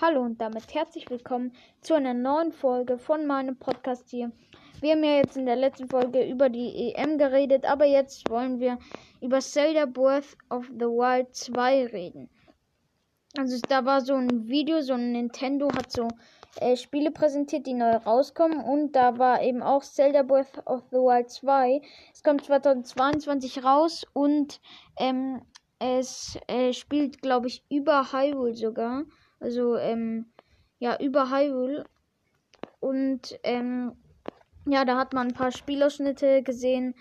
Hallo und damit herzlich willkommen zu einer neuen Folge von meinem Podcast hier. Wir haben ja jetzt in der letzten Folge über die EM geredet, aber jetzt wollen wir über Zelda Breath of the Wild 2 reden. Also da war so ein Video, so ein Nintendo hat so äh, Spiele präsentiert, die neu rauskommen und da war eben auch Zelda Breath of the Wild 2. Es kommt 2022 raus und ähm, es äh, spielt, glaube ich, über Hyrule sogar. Also, ähm, ja, über Hyrule. Und, ähm, ja, da hat man ein paar Spielausschnitte gesehen.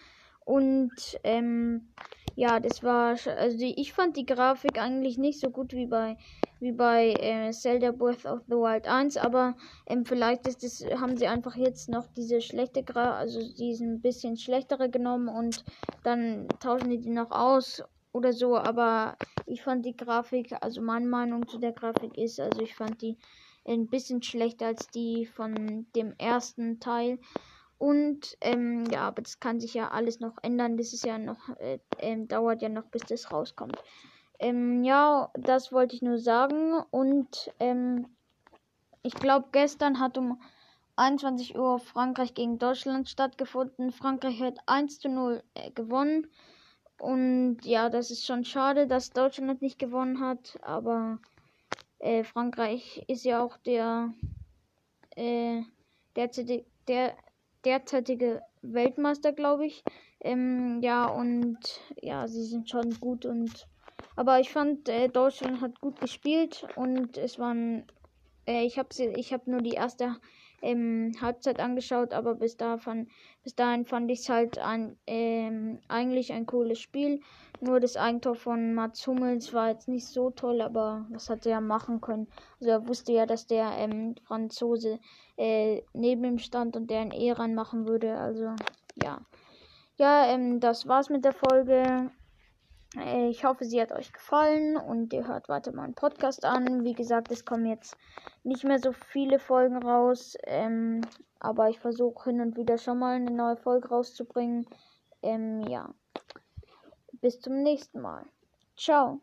Und, ähm, ja, das war, also ich fand die Grafik eigentlich nicht so gut wie bei, wie bei äh, Zelda Breath of the Wild 1, aber ähm, vielleicht ist es, haben sie einfach jetzt noch diese schlechte Grafik, also diesen bisschen schlechtere genommen und dann tauschen die die noch aus oder so, aber ich fand die Grafik, also meine Meinung zu der Grafik ist, also ich fand die ein bisschen schlechter als die von dem ersten Teil. Und ähm, ja, aber das kann sich ja alles noch ändern. Das ist ja noch, äh, äh, dauert ja noch, bis das rauskommt. Ähm, ja, das wollte ich nur sagen. Und ähm, ich glaube, gestern hat um 21 Uhr Frankreich gegen Deutschland stattgefunden. Frankreich hat 1 zu 0 äh, gewonnen. Und ja, das ist schon schade, dass Deutschland nicht gewonnen hat. Aber äh, Frankreich ist ja auch der, äh, derzeitige, der derzeitige Weltmeister, glaube ich. Ähm, ja, und ja, sie sind schon gut und. Aber ich fand, äh, Deutschland hat gut gespielt und es waren. Äh, ich habe hab nur die erste ähm, Halbzeit angeschaut, aber bis, davon, bis dahin fand ich es halt ein, ähm, eigentlich ein cooles Spiel. Nur das Eigentor von Mats Hummels war jetzt nicht so toll, aber was hat er ja machen können? Also er wusste ja, dass der ähm, Franzose äh, neben ihm stand und der ein E reinmachen würde. Also ja. Ja, ähm, das war's mit der Folge. Äh, ich hoffe, sie hat euch gefallen und ihr hört weiter meinen Podcast an. Wie gesagt, es kommen jetzt nicht mehr so viele Folgen raus, ähm, aber ich versuche hin und wieder schon mal eine neue Folge rauszubringen. Ähm, ja. Bis zum nächsten Mal. Ciao.